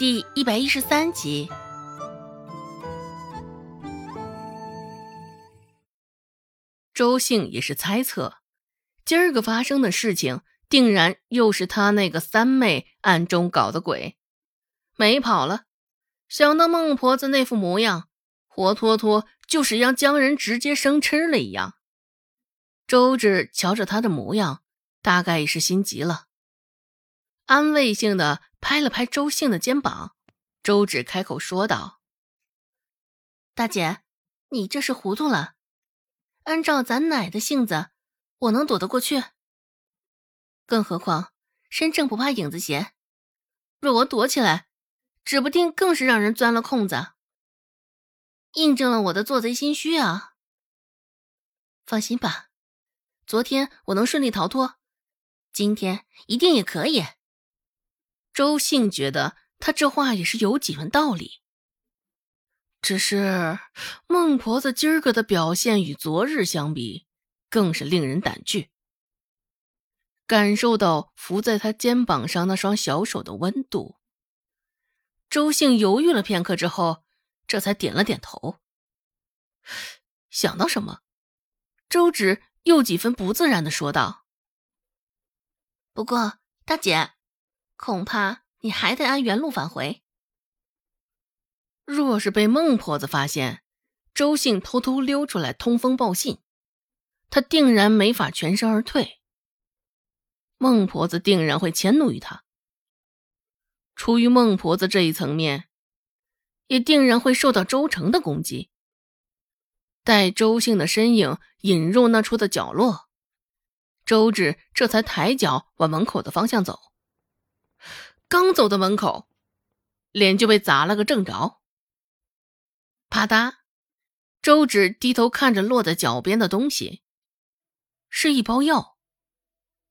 第一百一十三集。周兴也是猜测，今儿个发生的事情，定然又是他那个三妹暗中搞的鬼，没跑了。想到孟婆子那副模样，活脱脱就是要将人直接生吃了一样。周芷瞧着他的模样，大概也是心急了，安慰性的拍了拍周兴的肩膀。周芷开口说道：“大姐，你这是糊涂了。按照咱奶的性子，我能躲得过去？更何况身正不怕影子斜，若我躲起来，指不定更是让人钻了空子，印证了我的做贼心虚啊。放心吧。”昨天我能顺利逃脱，今天一定也可以。周兴觉得他这话也是有几分道理，只是孟婆子今儿个的表现与昨日相比，更是令人胆惧。感受到伏在他肩膀上那双小手的温度，周兴犹豫了片刻之后，这才点了点头。想到什么，周芷。又几分不自然的说道：“不过，大姐，恐怕你还得按原路返回。若是被孟婆子发现，周兴偷偷溜出来通风报信，他定然没法全身而退。孟婆子定然会迁怒于他。出于孟婆子这一层面，也定然会受到周成的攻击。”待周兴的身影引入那处的角落，周志这才抬脚往门口的方向走。刚走到门口，脸就被砸了个正着。啪嗒，周芷低头看着落在脚边的东西，是一包药。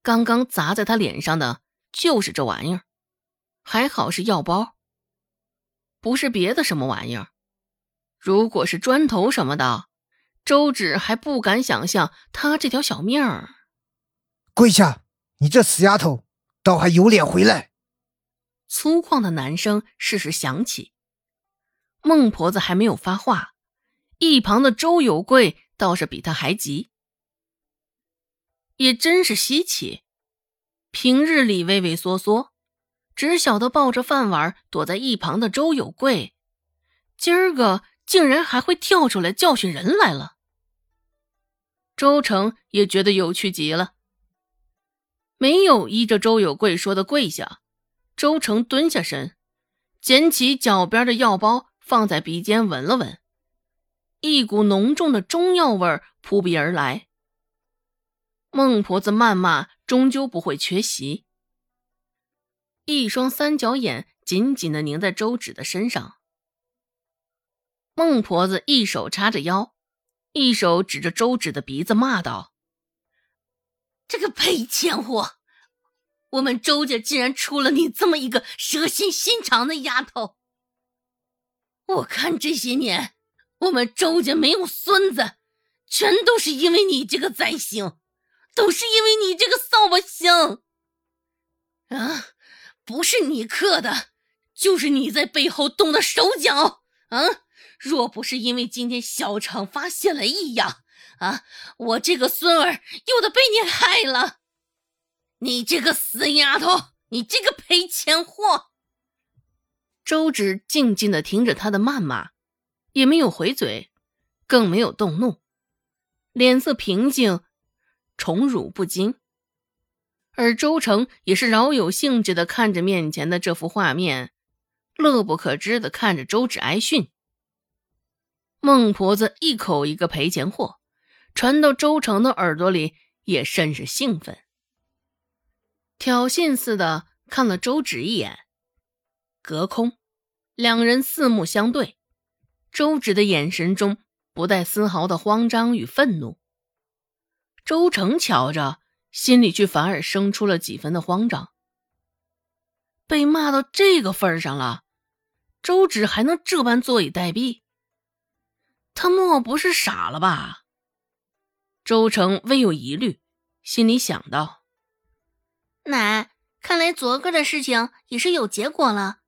刚刚砸在他脸上的就是这玩意儿，还好是药包，不是别的什么玩意儿。如果是砖头什么的。周芷还不敢想象他这条小命儿。跪下！你这死丫头，倒还有脸回来！粗犷的男声适时响起。孟婆子还没有发话，一旁的周有贵倒是比他还急。也真是稀奇，平日里畏畏缩缩，只晓得抱着饭碗躲在一旁的周有贵，今儿个竟然还会跳出来教训人来了。周成也觉得有趣极了，没有依着周有贵说的跪下。周成蹲下身，捡起脚边的药包，放在鼻尖闻了闻，一股浓重的中药味扑鼻而来。孟婆子谩骂终究不会缺席，一双三角眼紧紧的凝在周芷的身上。孟婆子一手叉着腰。一手指着周芷的鼻子骂道：“这个赔钱货！我们周家竟然出了你这么一个蛇心心肠的丫头！我看这些年我们周家没有孙子，全都是因为你这个灾星，都是因为你这个扫把星！啊，不是你克的，就是你在背后动的手脚！啊！”若不是因为今天小厂发现了异样，啊，我这个孙儿又得被你害了！你这个死丫头，你这个赔钱货！周芷静静的听着他的谩骂，也没有回嘴，更没有动怒，脸色平静，宠辱不惊。而周成也是饶有兴致的看着面前的这幅画面，乐不可支的看着周芷挨训。孟婆子一口一个赔钱货，传到周成的耳朵里，也甚是兴奋，挑衅似的看了周芷一眼，隔空，两人四目相对，周芷的眼神中不带丝毫的慌张与愤怒，周成瞧着，心里却反而生出了几分的慌张。被骂到这个份上了，周芷还能这般坐以待毙？他莫不是傻了吧？周成微有疑虑，心里想到：“奶，看来昨个的事情也是有结果了。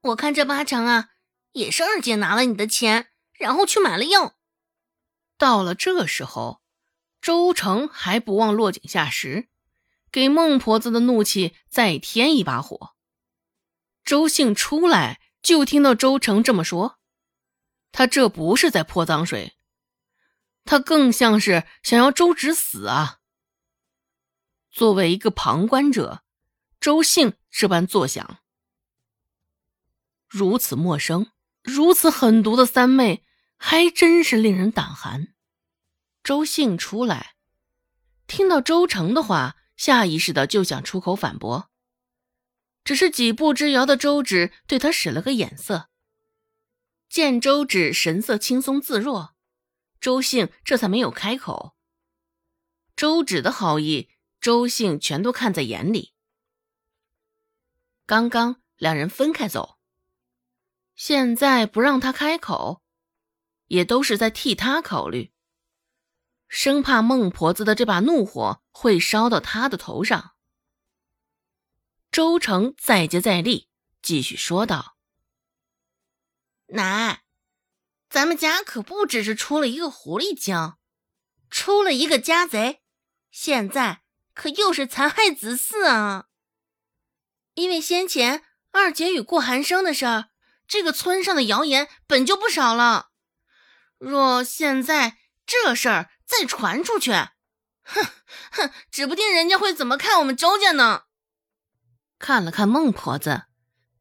我看这八成啊，也是二姐拿了你的钱，然后去买了药。到了这时候，周成还不忘落井下石，给孟婆子的怒气再添一把火。周兴出来就听到周成这么说，他这不是在泼脏水，他更像是想要周芷死啊！作为一个旁观者，周兴这般作响。如此陌生、如此狠毒的三妹，还真是令人胆寒。周兴出来，听到周成的话，下意识的就想出口反驳，只是几步之遥的周芷对他使了个眼色。见周芷神色轻松自若，周兴这才没有开口。周芷的好意，周兴全都看在眼里。刚刚两人分开走。现在不让他开口，也都是在替他考虑，生怕孟婆子的这把怒火会烧到他的头上。周成再接再厉，继续说道：“奶，咱们家可不只是出了一个狐狸精，出了一个家贼，现在可又是残害子嗣啊！因为先前二姐与顾寒生的事儿。”这个村上的谣言本就不少了，若现在这事儿再传出去，哼哼，指不定人家会怎么看我们周家呢。看了看孟婆子，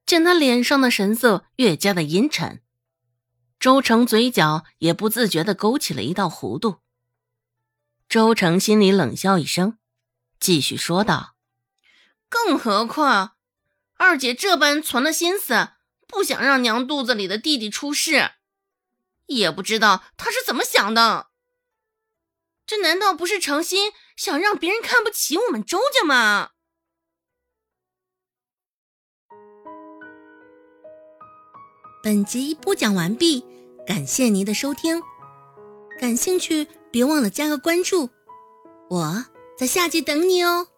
见她脸上的神色越加的阴沉，周成嘴角也不自觉的勾起了一道弧度。周成心里冷笑一声，继续说道：“更何况二姐这般存了心思。”不想让娘肚子里的弟弟出事，也不知道她是怎么想的。这难道不是诚心想让别人看不起我们周家吗？本集播讲完毕，感谢您的收听。感兴趣别忘了加个关注，我在下集等你哦。